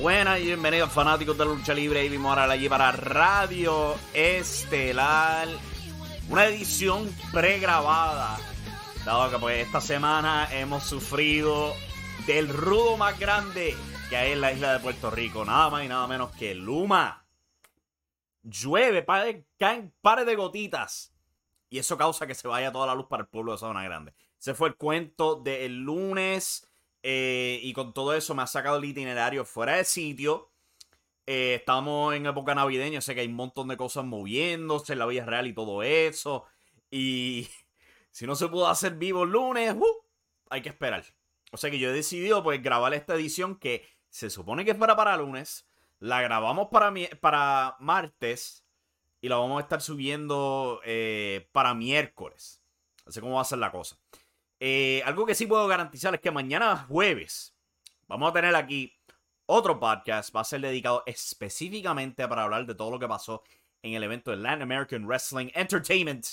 Buenas y bienvenidos fanáticos de la lucha libre y ahora allí para Radio Estelar. Una edición pregrabada. Dado que pues esta semana hemos sufrido del rudo más grande que hay en la isla de Puerto Rico. Nada más y nada menos que Luma. Llueve, caen pares de gotitas. Y eso causa que se vaya toda la luz para el pueblo de Sabana Grande. Se fue el cuento del lunes eh, y con todo eso me ha sacado el itinerario fuera de sitio. Eh, estamos en época navideña, sé que hay un montón de cosas moviéndose en la vida real y todo eso. Y si no se pudo hacer vivo el lunes, uh, hay que esperar. O sea que yo he decidido pues grabar esta edición que se supone que es para para lunes. La grabamos para, para martes y la vamos a estar subiendo eh, para miércoles. Así como va a ser la cosa. Eh, algo que sí puedo garantizar es que mañana jueves vamos a tener aquí otro podcast. Va a ser dedicado específicamente para hablar de todo lo que pasó en el evento de Latin American Wrestling Entertainment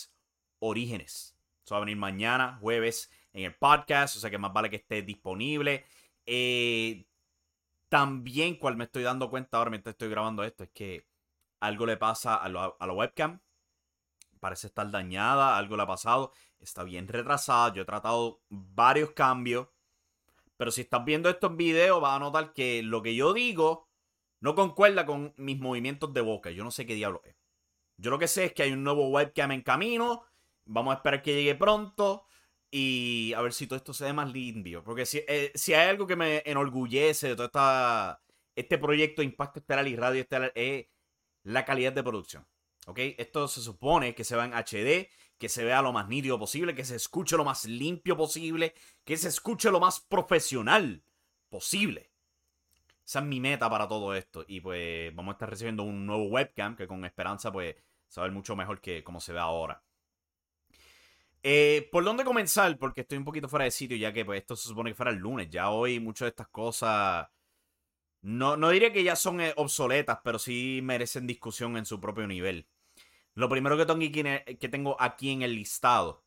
Orígenes. Eso va a venir mañana, jueves, en el podcast. O sea que más vale que esté disponible. Eh, también, cual me estoy dando cuenta ahora mientras estoy grabando esto, es que algo le pasa a, a la webcam. Parece estar dañada, algo le ha pasado está bien retrasada. Yo he tratado varios cambios. Pero si estás viendo esto en video, vas a notar que lo que yo digo no concuerda con mis movimientos de boca. Yo no sé qué diablo es. Yo lo que sé es que hay un nuevo webcam en camino. Vamos a esperar que llegue pronto. Y a ver si todo esto se ve más limpio. Porque si, eh, si hay algo que me enorgullece de todo este proyecto Impacto Estelar y Radio Estelar es la calidad de producción. ¿Ok? Esto se supone que se va en HD que se vea lo más nítido posible, que se escuche lo más limpio posible, que se escuche lo más profesional posible. Esa es mi meta para todo esto. Y pues vamos a estar recibiendo un nuevo webcam que con esperanza pues se mucho mejor que como se ve ahora. Eh, ¿Por dónde comenzar? Porque estoy un poquito fuera de sitio ya que pues esto se supone que fuera el lunes. Ya hoy muchas de estas cosas... No, no diría que ya son eh, obsoletas, pero sí merecen discusión en su propio nivel. Lo primero que tengo aquí en el listado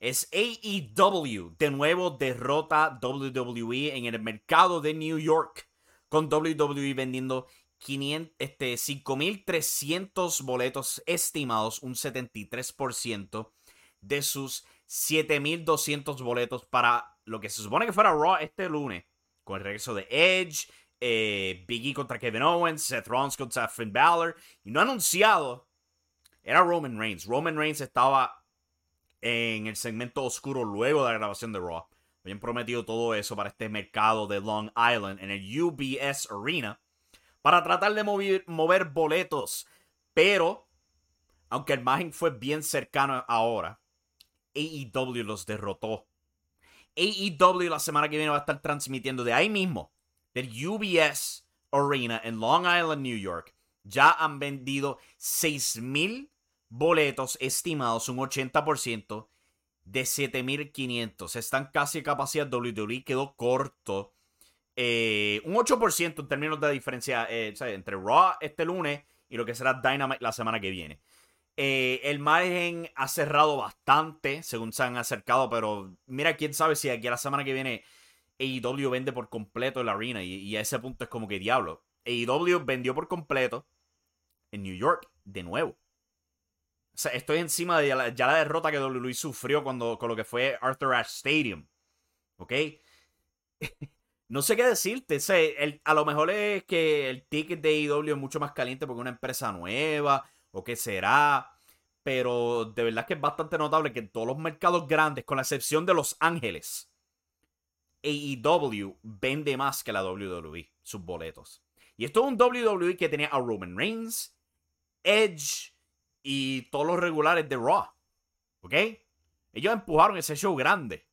es AEW. De nuevo derrota WWE en el mercado de New York. Con WWE vendiendo 500, este, 5.300 boletos estimados, un 73% de sus 7.200 boletos para lo que se supone que fuera Raw este lunes. Con el regreso de Edge, eh, Biggie contra Kevin Owens, Seth Rollins contra Finn Balor. Y no anunciado era Roman Reigns. Roman Reigns estaba en el segmento oscuro luego de la grabación de Raw. Habían prometido todo eso para este mercado de Long Island en el UBS Arena para tratar de mover, boletos. Pero, aunque el margen fue bien cercano ahora, AEW los derrotó. AEW la semana que viene va a estar transmitiendo de ahí mismo, del UBS Arena en Long Island, New York. Ya han vendido 6.000 boletos estimados, un 80% de 7.500. Están casi a capacidad. WWE quedó corto. Eh, un 8% en términos de diferencia eh, entre Raw este lunes y lo que será Dynamite la semana que viene. Eh, el margen ha cerrado bastante según se han acercado, pero mira, quién sabe si aquí a la semana que viene AEW vende por completo la arena y a ese punto es como que diablo. AEW vendió por completo en New York de nuevo sea, estoy encima de ya la, derrota que WWE sufrió cuando, con lo que fue Arthur Ashe Stadium. ¿Ok? no sé qué decirte. a lo mejor es que el ticket de AEW es mucho más caliente porque es una empresa nueva o qué será. Pero de verdad que es bastante notable que en todos los mercados grandes, con la excepción de Los Ángeles, AEW vende más que la WWE, sus boletos. Y esto es un WWE que tenía a Roman Reigns, Edge, y todos los regulares de Raw. ¿Ok? Ellos empujaron ese show grande.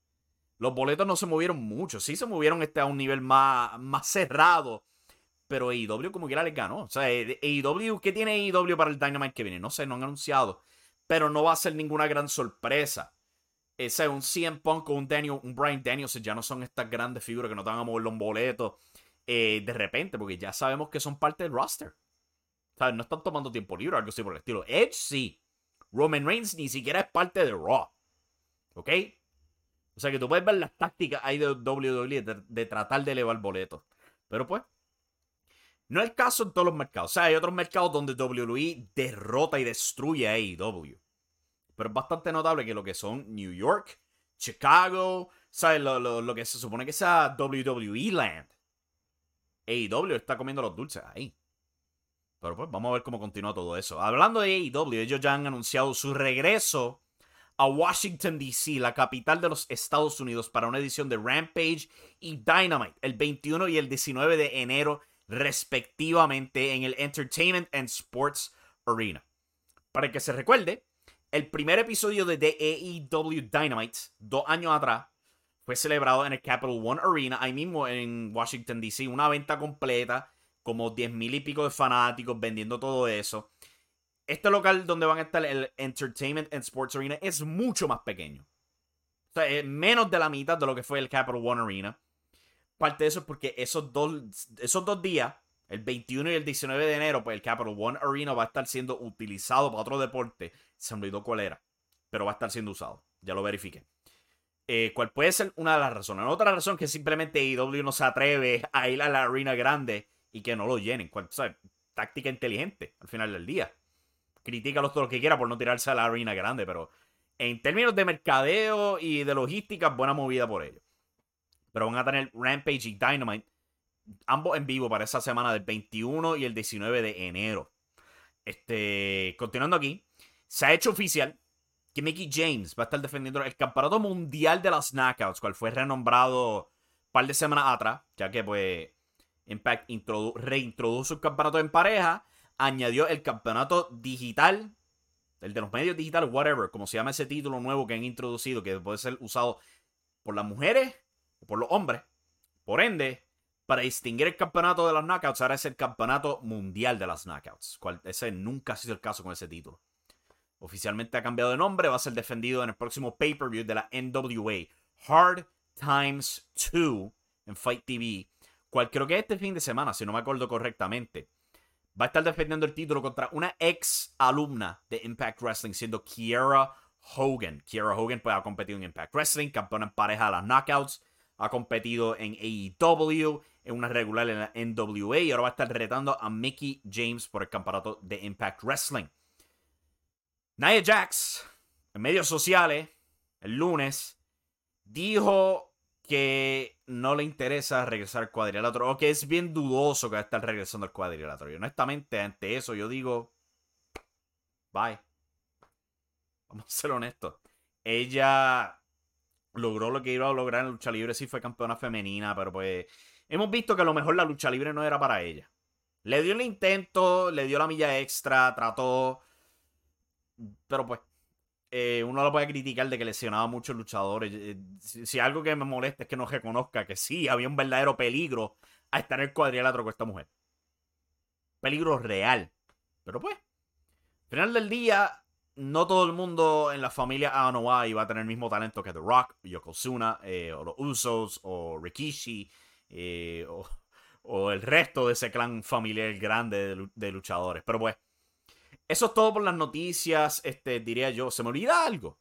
Los boletos no se movieron mucho. Sí se movieron este a un nivel más, más cerrado. Pero AEW como quiera les ganó. O sea, AEW, ¿qué tiene AEW para el Dynamite que viene? No sé, no han anunciado. Pero no va a ser ninguna gran sorpresa. Ese, un CM Punk o un, Daniel, un Brian Daniels ya no son estas grandes figuras que no te van a mover los boletos eh, de repente, porque ya sabemos que son parte del roster. ¿Sabes? No están tomando tiempo libre o algo así por el estilo. Edge sí. Roman Reigns ni siquiera es parte de Raw. ¿Ok? O sea que tú puedes ver las tácticas ahí de WWE de, tratar de elevar boletos. Pero pues, No es el caso en todos los mercados. O sea, hay otros mercados donde WWE derrota y destruye a AEW. Pero es bastante notable que lo que son New York, Chicago, ¿sabes? Lo, lo, que se supone que sea WWE Land. AEW está comiendo los dulces ahí. Pero pues vamos a ver cómo continúa todo eso. Hablando de AEW, ellos ya han anunciado su regreso a Washington, D.C., la capital de los Estados Unidos, para una edición de Rampage y Dynamite el 21 y el 19 de enero, respectivamente, en el Entertainment and Sports Arena. Para que se recuerde, el primer episodio de AEW Dynamite, dos años atrás, fue celebrado en el Capital One Arena, ahí mismo en Washington, D.C., una venta completa, como 10 mil y pico de fanáticos vendiendo todo eso. Este local donde van a estar el Entertainment and Sports Arena es mucho más pequeño. O sea, es menos de la mitad de lo que fue el Capital One Arena. Parte de eso es porque esos dos, esos dos días, el 21 y el 19 de enero, pues el Capital One Arena va a estar siendo utilizado para otro deporte. Se me olvidó cuál era, pero va a estar siendo usado. Ya lo verifiqué. Eh, ¿Cuál puede ser una de las razones? Otra razón que simplemente IW no se atreve a ir a la arena grande y que no lo llenen. ¿Cuál, Táctica inteligente al final del día. Critícalos todo lo que quiera por no tirarse a la arena grande, pero en términos de mercadeo y de logística, buena movida por ellos. Pero van a tener Rampage y Dynamite, ambos en vivo para esa semana del 21 y el 19 de enero. Este, continuando aquí, se ha hecho oficial que Mickey James va a estar defendiendo el campeonato mundial de las knockouts, cual fue renombrado un par de semanas atrás, ya que pues Impact reintrodujo el campeonato en pareja añadió el campeonato digital, el de los medios digitales, whatever, como se llama ese título nuevo que han introducido, que puede ser usado por las mujeres o por los hombres. Por ende, para distinguir el campeonato de las knockouts, ahora es el campeonato mundial de las knockouts. Cual, ese nunca ha sido el caso con ese título. Oficialmente ha cambiado de nombre, va a ser defendido en el próximo pay-per-view de la NWA. Hard Times 2 en Fight TV. Cual creo que este fin de semana, si no me acuerdo correctamente va a estar defendiendo el título contra una ex alumna de Impact Wrestling, siendo Kiera Hogan. Kiera Hogan pues, ha competido en Impact Wrestling, campeona en pareja de las Knockouts, ha competido en AEW, en una regular en la NWA y ahora va a estar retando a Mickey James por el campeonato de Impact Wrestling. Nia Jax, en medios sociales, el lunes, dijo que no le interesa regresar al cuadrilátero o que es bien dudoso que va a estar regresando al cuadrilátero. Y honestamente, ante eso, yo digo, bye. Vamos a ser honestos. Ella logró lo que iba a lograr en la lucha libre, sí fue campeona femenina, pero pues hemos visto que a lo mejor la lucha libre no era para ella. Le dio el intento, le dio la milla extra, trató, pero pues eh, uno lo puede criticar de que lesionaba muchos luchadores. Eh, si, algo que me molesta es que no reconozca que sí, había un verdadero peligro a estar en el cuadrilátero con esta mujer. Peligro real. Pero pues, al final del día, no todo el mundo en la familia Anoa'i va a tener el mismo talento que The Rock, Yokozuna, eh, o los Usos, o Rikishi, o, el resto de ese clan familiar grande de luchadores. Pero pues, eso es todo por las noticias, este, diría yo. ¿Se me olvida algo?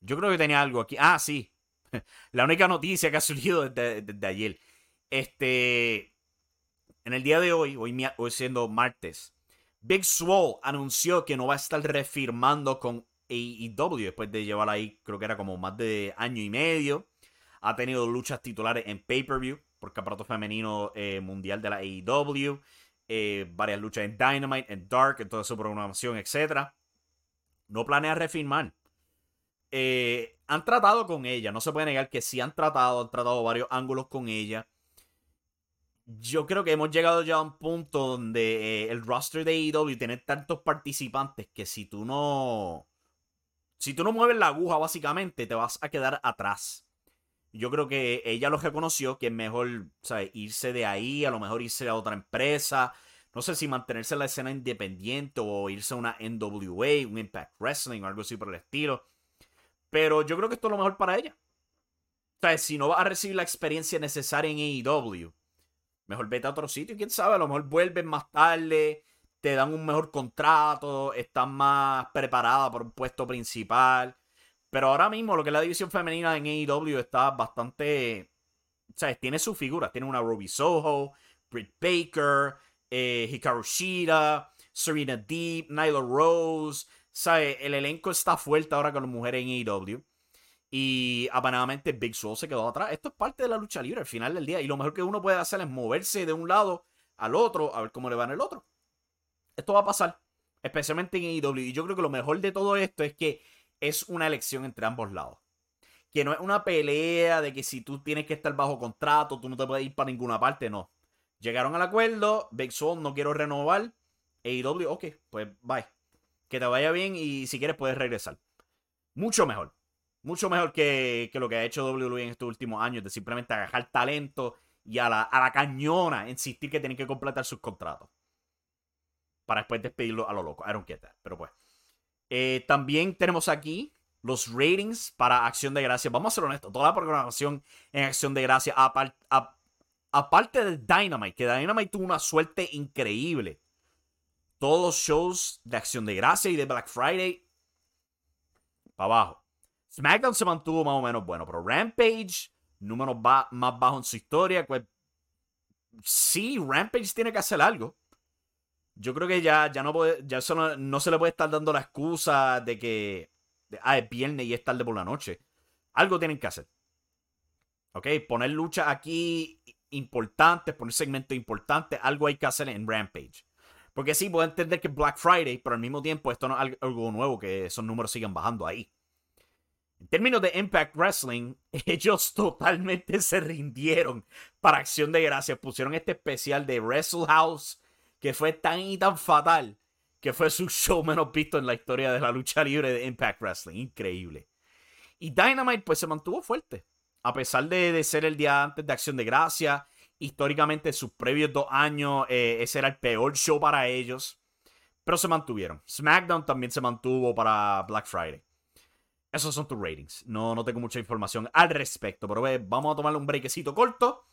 Yo creo que tenía algo aquí. Ah, sí. La única noticia que ha surgido desde, ayer. Este. En el día de hoy, hoy, hoy siendo martes, Big Swole anunció que no va a estar refirmando con AEW después de llevar ahí, creo que era como más de año y medio. Ha tenido luchas titulares en pay-per-view por campeonato femenino eh, mundial de la AEW. Eh, varias luchas en Dynamite, en Dark, en toda su programación, etc. No planea refirmar. Eh, han tratado con ella, no se puede negar que sí han tratado, han tratado varios ángulos con ella. Yo creo que hemos llegado ya a un punto donde eh, el roster de AEW tiene tantos participantes que si tú no. Si tú no mueves la aguja, básicamente, te vas a quedar atrás. Yo creo que ella lo reconoció que es mejor irse de ahí, a lo mejor irse a otra empresa. No sé si mantenerse en la escena independiente o irse a una NWA, un Impact Wrestling o algo así por el estilo. Pero yo creo que esto es lo mejor para ella. O sea, si no va a recibir la experiencia necesaria en AEW, mejor vete a otro sitio. Quién sabe, a lo mejor vuelven más tarde, te dan un mejor contrato, están más preparada por un puesto principal. Pero ahora mismo lo que es la división femenina en AEW está bastante... Sea, tiene sus figuras. Tiene una Ruby Soho, Britt Baker, eh, Hikaru Shida, Serena Deep, Nyla Rose. ¿Sabe? El elenco está fuerte ahora con las mujeres en AEW. Y apanadamente Big Soul se quedó atrás. Esto es parte de la lucha libre al final del día. Y lo mejor que uno puede hacer es moverse de un lado al otro a ver cómo le va en el otro. Esto va a pasar. Especialmente en AEW. Y yo creo que lo mejor de todo esto es que es una elección entre ambos lados. Que no es una pelea de que si tú tienes que estar bajo contrato, tú no te puedes ir para ninguna parte. No. Llegaron al acuerdo. Big Soul no quiero renovar. AEW, ok, pues bye. Que te vaya bien y si quieres puedes regresar. Mucho mejor. Mucho mejor que, lo que ha hecho WWE en estos últimos años, de simplemente agarrar talento y a la, a la cañona insistir que tienen que completar sus contratos. Para después despedirlo a lo loco. I don't. Pero pues. Eh, también tenemos aquí los ratings para Acción de Gracia. Vamos a ser honestos. Toda la programación en Acción de Gracia, aparte de Dynamite, que Dynamite tuvo una suerte increíble. Todos los shows de Acción de Gracia y de Black Friday, para abajo. SmackDown se mantuvo más o menos bueno, pero Rampage, números más bajos en su historia. Pues, sí, Rampage tiene que hacer algo. Yo creo que ya, ya, no, puede, ya no, se le puede estar dando la excusa de que ah, es viernes y es tarde por la noche. Algo tienen que hacer. ¿Ok? Poner lucha aquí importantes, poner segmentos importantes, algo hay que hacer en Rampage. Porque sí, puedo entender que Black Friday, pero al mismo tiempo esto no es algo nuevo, que esos números sigan bajando ahí. En términos de Impact Wrestling, ellos totalmente se rindieron para Acción de Gracias. Pusieron este especial de Wrestle House que fue tan y tan fatal que fue su show menos visto en la historia de la lucha libre de Impact Wrestling. Increíble. Y Dynamite pues se mantuvo fuerte. A pesar de, ser el día antes de Acción de Gracias, históricamente sus previos dos años eh, ese era el peor show para ellos. Pero se mantuvieron. SmackDown también se mantuvo para Black Friday. Esos son tus ratings. No, no tengo mucha información al respecto, pero vamos a tomarle un brequecito corto.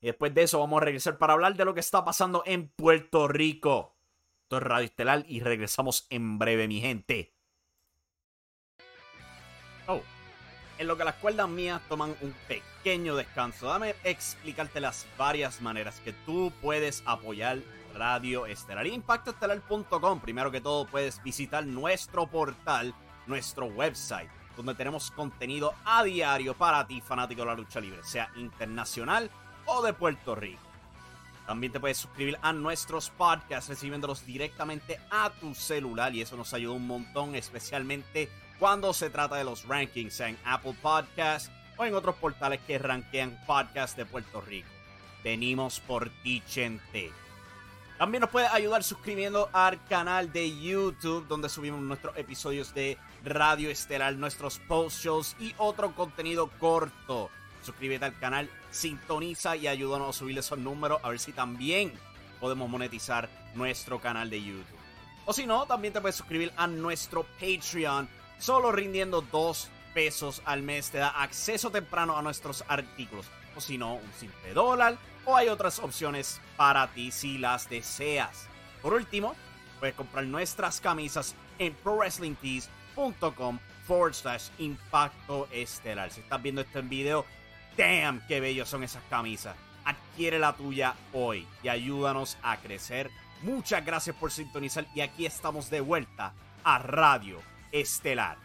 Y después de eso vamos a regresar para hablar de lo que está pasando en Puerto Rico. Esto es Radio Estelar y regresamos en breve, mi gente. Oh, en lo que las cuerdas mías toman un pequeño descanso, dame explicarte las varias maneras que tú puedes apoyar Radio Estelar. Impactoestelar.com. Primero que todo, puedes visitar nuestro portal, nuestro website donde tenemos contenido a diario para ti, fanático de la lucha libre, sea internacional o de Puerto Rico. También te puedes suscribir a nuestros podcasts recibiéndolos directamente a tu celular y eso nos ayuda un montón, especialmente cuando se trata de los rankings, en Apple Podcasts o en otros portales que rankean podcasts de Puerto Rico. Venimos por ti, gente. También nos puedes ayudar suscribiendo al canal de YouTube donde subimos nuestros episodios de Radio Estelar, nuestros post shows y otro contenido corto. Suscríbete al canal, sintoniza y ayúdanos a subir esos números a ver si también podemos monetizar nuestro canal de YouTube. O si no, también te puedes suscribir a nuestro Patreon. Solo rindiendo dos pesos al mes te da acceso temprano a nuestros artículos. O si no, un simple dólar. O hay otras opciones para ti si las deseas. Por último, puedes comprar nuestras camisas en ProWrestlingTees.com forward slash impacto estelar. Si estás viendo este video, damn, qué bellos son esas camisas. Adquiere la tuya hoy y ayúdanos a crecer. Muchas gracias por sintonizar y aquí estamos de vuelta a Radio Estelar.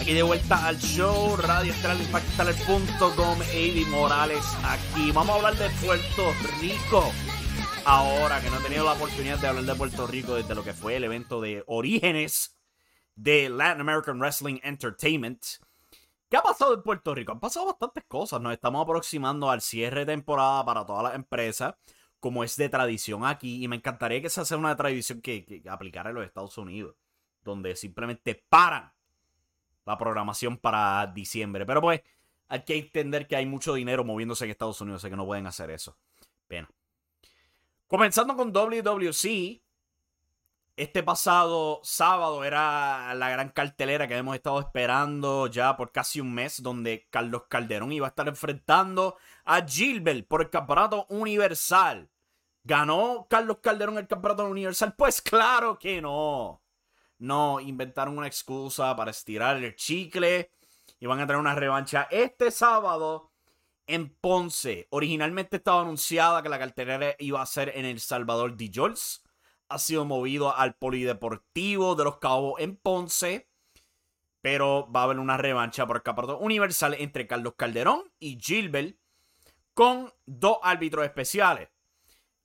Aquí de vuelta al show, Radio Estelar Impactaler.com, Eddie Morales aquí. Vamos a hablar de Puerto Rico. Ahora que no he tenido la oportunidad de hablar de Puerto Rico desde lo que fue el evento de orígenes de Latin American Wrestling Entertainment. ¿Qué ha pasado en Puerto Rico? Han pasado bastantes cosas. Nos estamos aproximando al cierre de temporada para todas las empresas, como es de tradición aquí. Y me encantaría que se haga una tradición que, aplicara en los Estados Unidos, donde simplemente paran la programación para diciembre. Pero pues hay que entender que hay mucho dinero moviéndose en Estados Unidos, así que no pueden hacer eso. Pena. Comenzando con WWC, este pasado sábado era la gran cartelera que hemos estado esperando ya por casi un mes, donde Carlos Calderón iba a estar enfrentando a Gilbert por el campeonato universal. ¿Ganó Carlos Calderón el campeonato universal? Pues claro que no. No, inventaron una excusa para estirar el chicle y van a tener una revancha este sábado en Ponce. Originalmente estaba anunciada que la cartelera iba a ser en El Salvador de Jols. Ha sido movido al Polideportivo de los Cabos en Ponce. Pero va a haber una revancha por el campeonato universal entre Carlos Calderón y Gilbert con dos árbitros especiales.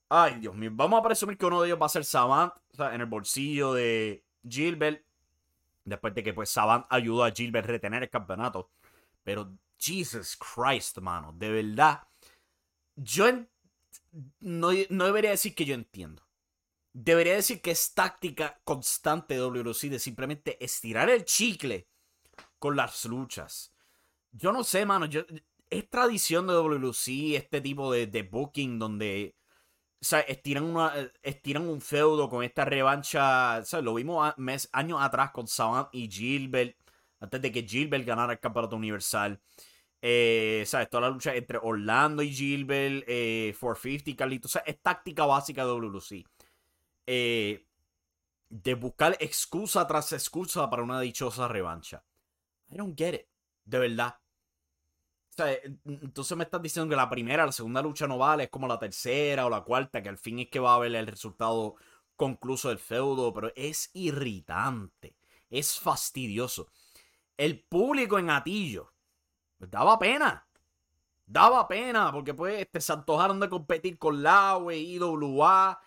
Ay, Dios mío. Vamos a presumir que uno de ellos va a ser Savant, o sea, en el bolsillo de Gilbert. Después de que pues Savant ayudó a Gilbert a retener el campeonato. Pero Jesus Christ, mano. De verdad. Yo no, no debería decir que yo entiendo. Debería decir que es táctica constante de WC de simplemente estirar el chicle con las luchas. Yo no sé, mano. Es tradición de WC este tipo de, booking donde o sea, estiran, una, estiran un feudo con esta revancha. O lo vimos mes, años atrás con Savant y Gilbert. Antes de que Gilbert ganara el campeonato universal. Eh, ¿Sabes? Toda la lucha entre Orlando y Gilbert. Eh, 450 y Carlito. O sea, es táctica básica de WC. Eh, de buscar excusa tras excusa para una dichosa revancha. I don't get it. De verdad. Eh, entonces me estás diciendo que la primera, la segunda lucha no vale, es como la tercera o la cuarta, que al fin es que va a haber el resultado concluso del feudo, pero es irritante, es fastidioso. El público en Atillo pues, daba pena, daba pena, porque pues se antojaron de competir con Laue, IWA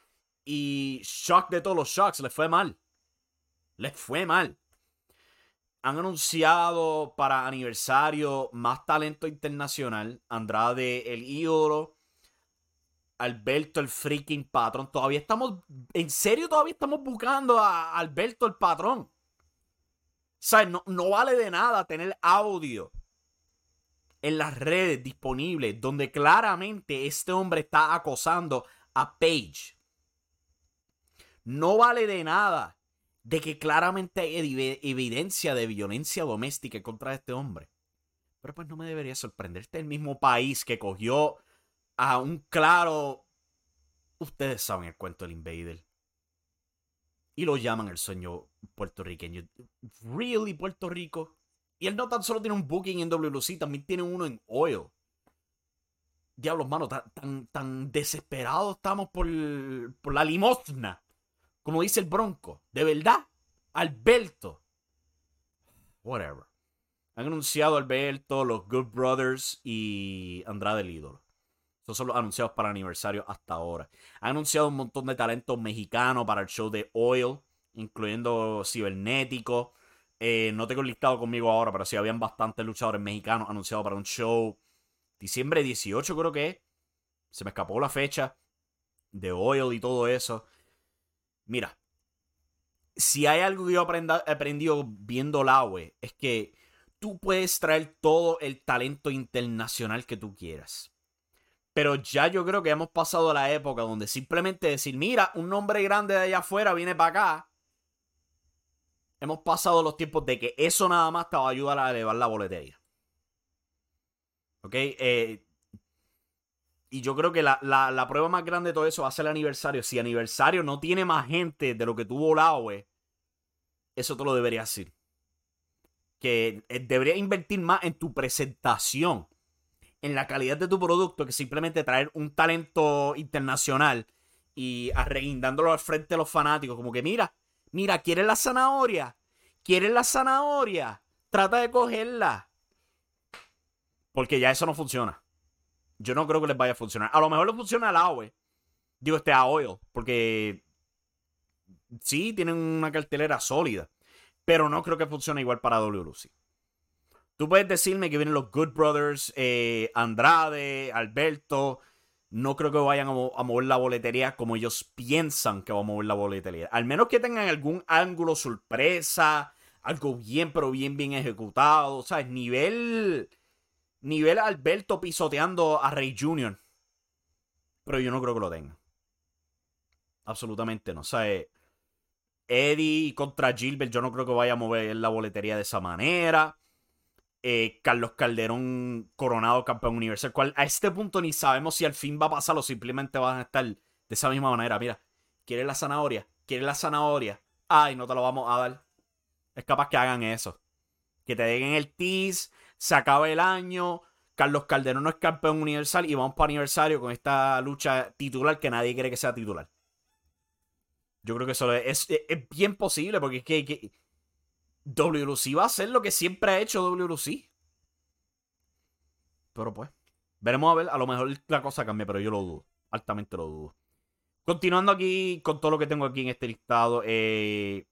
y Shock de todos los Shocks, les fue mal, les fue mal han anunciado para aniversario más talento internacional. Andrade, el ídolo. Alberto, el freaking patrón. Todavía estamos. En serio, todavía estamos buscando a Alberto, el patrón. Sea, no, no vale de nada tener audio en las redes disponibles donde claramente este hombre está acosando a Paige. No vale de nada de que claramente hay evidencia de violencia doméstica contra este hombre. Pero pues no me debería sorprender. Este es el mismo país que cogió a un claro... Ustedes saben el cuento del Invader. Y lo llaman el sueño puertorriqueño. ¿Really Puerto Rico? Y él no tan solo tiene un booking en WLC, también tiene uno en Oil. Diablos, mano, tan, tan, tan desesperados estamos por, por la limosna como dice el Bronco. De verdad. Alberto. Whatever. Han anunciado Alberto, los Good Brothers y Andrade el ídolo. Estos son los anunciados para aniversario hasta ahora. Han anunciado un montón de talentos mexicanos para el show de Oil, incluyendo Cibernético. Eh, no tengo listado conmigo ahora, pero sí habían bastantes luchadores mexicanos anunciados para un show. Diciembre 18 creo que. Se me escapó la fecha de Oil y todo eso. Mira, si hay algo que yo he aprendido viendo la web, es que tú puedes traer todo el talento internacional que tú quieras. Pero ya yo creo que hemos pasado la época donde simplemente decir, mira, un nombre grande de allá afuera viene para acá. Hemos pasado los tiempos de que eso nada más te va a ayudar a elevar la boletería. ¿Ok? Eh, y yo creo que la, prueba más grande de todo eso va a ser el aniversario. Si aniversario no tiene más gente de lo que tuvo güey, eso te lo debería decir. Que eh, debería invertir más en tu presentación, en la calidad de tu producto, que simplemente traer un talento internacional y arreguindándolo al frente de los fanáticos. Como que mira, mira, ¿quieres la zanahoria? ¿Quieres la zanahoria? Trata de cogerla. Porque ya eso no funciona. Yo no creo que les vaya a funcionar. A lo mejor le funciona al AOE. Digo, este a. Porque sí, tienen una cartelera sólida. Pero no creo que funcione igual para WLC. Tú puedes decirme que vienen los Good Brothers, eh, Andrade, Alberto. No creo que vayan a, mover la boletería como ellos piensan que va a mover la boletería. Al menos que tengan algún ángulo sorpresa, algo bien, pero bien, bien ejecutado. ¿Sabes? Nivel nivel Alberto pisoteando a Rey Jr. Pero yo no creo que lo tenga. Absolutamente no. Sea, eh, Eddie contra Gilbert, yo no creo que vaya a mover la boletería de esa manera. Eh, Carlos Calderón coronado campeón universal. A este punto ni sabemos si al fin va a pasar o simplemente van a estar de esa misma manera. Mira, ¿quieres la zanahoria? ¿Quieres la zanahoria? Ay, no te lo vamos a dar. Es capaz que hagan eso. Que te den el tease, se acaba el año, Carlos Calderón no es campeón universal y vamos para aniversario con esta lucha titular que nadie quiere que sea titular. Yo creo que eso es, bien posible porque es que, que WLC va a hacer lo que siempre ha hecho WLC. Pero pues, veremos a ver, a lo mejor la cosa cambia, pero yo lo dudo, altamente lo dudo. Continuando aquí con todo lo que tengo aquí en este listado, eh,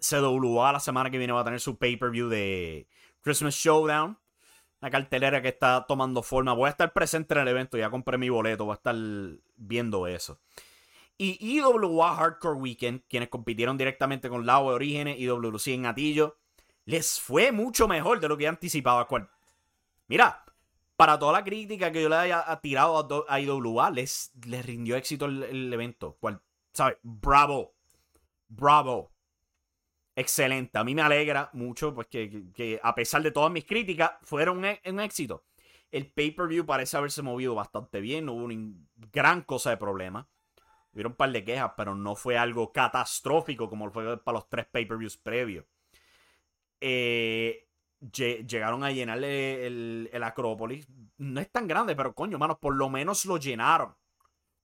CWA la semana que viene va a tener su pay-per-view de Christmas Showdown. Una cartelera que está tomando forma. Voy a estar presente en el evento, ya compré mi boleto, voy a estar viendo eso. Y IWA Hardcore Weekend, quienes compitieron directamente con Lao de Orígenes y WC en Atillo, les fue mucho mejor de lo que anticipaba. Mira, para toda la crítica que yo le haya tirado a IWA, les, les rindió éxito el, evento. Cual, ¿Sabes? Bravo. Bravo. Excelente. A mí me alegra mucho pues, que, a pesar de todas mis críticas, fueron e, un, éxito. El pay-per-view parece haberse movido bastante bien. No hubo una gran cosa de problema. Hubieron un par de quejas, pero no fue algo catastrófico como fue para los tres pay-per-views previos. Eh, llegaron a llenarle el, Acrópolis. No es tan grande, pero coño, mano, por lo menos lo llenaron.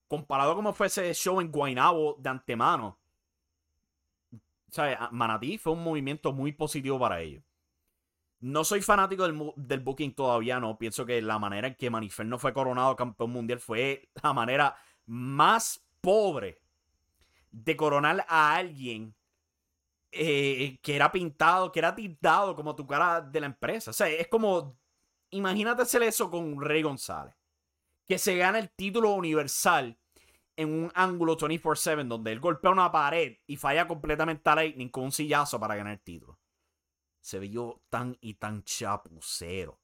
Comparado como fue ese show en Guaynabo de antemano. ¿Sabes? Manatí fue un movimiento muy positivo para ellos. No soy fanático del, del, booking todavía, no. Pienso que la manera en que Manifer no fue coronado campeón mundial fue la manera más pobre de coronar a alguien eh, que era pintado, que era tintado como tu cara de la empresa. O sea, es como, imagínate hacer eso con Rey González. Que se gana el título universal en un ángulo 24-7 donde él golpea una pared y falla completamente a Lightning con un sillazo para ganar el título. Se vio tan y tan chapucero. O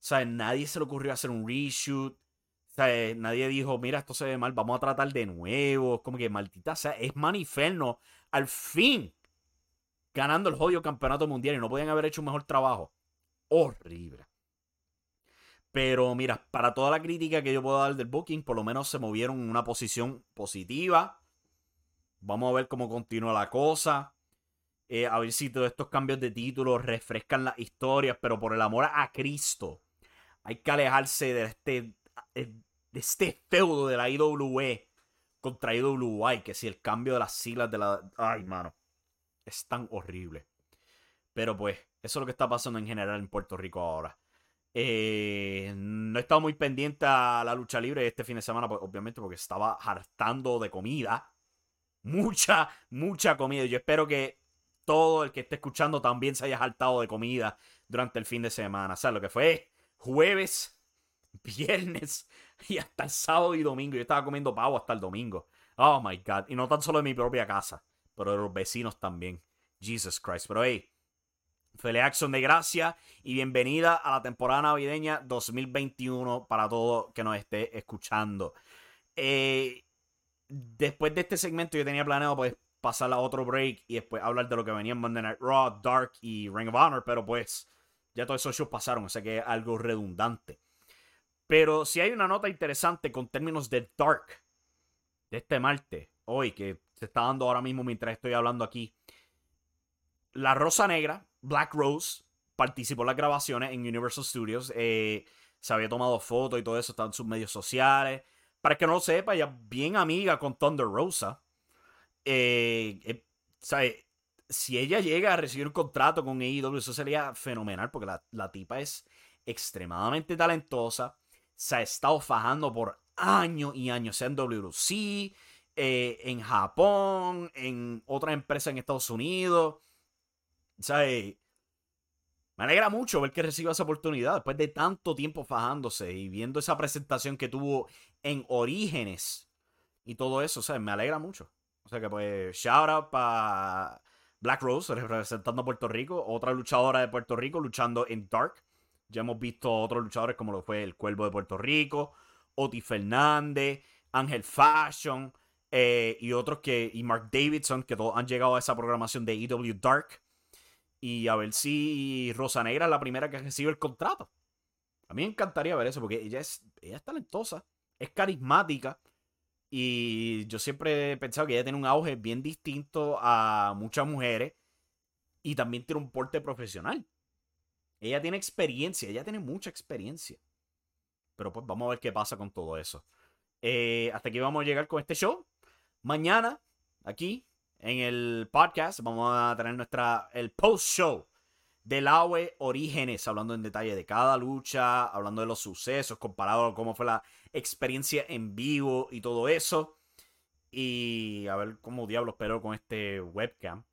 sea, nadie se le ocurrió hacer un reshoot. Sea, nadie dijo, mira, esto se ve mal, vamos a tratar de nuevo. Como que maldita sea, es Maniferno al fin ganando el jodido campeonato mundial y no podían haber hecho un mejor trabajo. Horrible. Pero mira, para toda la crítica que yo puedo dar del booking, por lo menos se movieron en una posición positiva. Vamos a ver cómo continúa la cosa. Eh, a ver si todos estos cambios de título refrescan las historias, pero por el amor a Cristo, hay que alejarse de este, eh, este feudo de la IWE contra IWI, que si el cambio de las siglas de la... Ay, mano. Es tan horrible. Pero pues, eso es lo que está pasando en general en Puerto Rico ahora. Eh, no he estado muy pendiente a la lucha libre este fin de semana, pues, obviamente, porque estaba hartando de comida. Mucha, mucha comida. Yo espero que todo el que esté escuchando también se haya hartado de comida durante el fin de semana. O sea, lo que fue jueves, viernes, y hasta el sábado y domingo. Yo estaba comiendo pavo hasta el domingo. Oh my God. Y no tan solo en mi propia casa, pero de los vecinos también. Jesus Christ. Pero hey, feliz acción de gracia y bienvenida a la temporada navideña 2021 para todo que nos esté escuchando. Eh, después de este segmento yo tenía planeado pues pasar a otro break y después hablar de lo que venía en Monday Night Raw, Dark y Ring of Honor, pero pues ya todos esos shows pasaron, o sea que es algo redundante. Pero si hay una nota interesante con términos de Dark de este martes, hoy, que se está dando ahora mismo mientras estoy hablando aquí. La Rosa Negra, Black Rose, participó en las grabaciones en Universal Studios. Eh, se había tomado fotos y todo eso, está en sus medios sociales. Para que no lo sepa, ella bien amiga con Thunder Rosa. Eh, eh Si ella llega a recibir un contrato con AEW, eso sería fenomenal porque la, la tipa es extremadamente talentosa se ha estado fajando por años y años, en WC, eh, en Japón, en otra empresa en Estados Unidos. O sea, eh, me alegra mucho ver que reciba esa oportunidad después de tanto tiempo fajándose y viendo esa presentación que tuvo en Orígenes y todo eso. O sea, me alegra mucho. O sea que pues, shout out para Black Rose representando a Puerto Rico, otra luchadora de Puerto Rico luchando en Dark. Ya hemos visto otros luchadores como lo fue el Cuervo de Puerto Rico, Oti Fernández, Ángel Fashion eh, y otros que, y Mark Davidson, que todos han llegado a esa programación de EW Dark. Y a ver si Rosa Negra es la primera que recibe el contrato. A mí me encantaría ver eso porque ella es, ella es talentosa, es carismática. Y yo siempre he pensado que ella tiene un auge bien distinto a muchas mujeres y también tiene un porte profesional. Ella tiene experiencia, ella tiene mucha experiencia. Pero pues vamos a ver qué pasa con todo eso. Eh, hasta aquí vamos a llegar con este show. Mañana, aquí, en el podcast, vamos a tener nuestra, el post-show del AWE Orígenes, hablando en detalle de cada lucha, hablando de los sucesos, comparado con cómo fue la experiencia en vivo y todo eso. Y a ver cómo diablos espero con este webcam.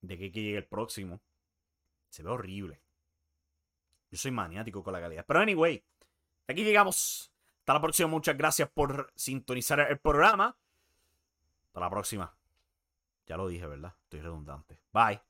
De que, que llegue el próximo. Se ve horrible. Yo soy maniático con la calidad. Pero anyway, aquí llegamos. Hasta la próxima. Muchas gracias por sintonizar el programa. Hasta la próxima. Ya lo dije, ¿verdad? Estoy redundante. Bye.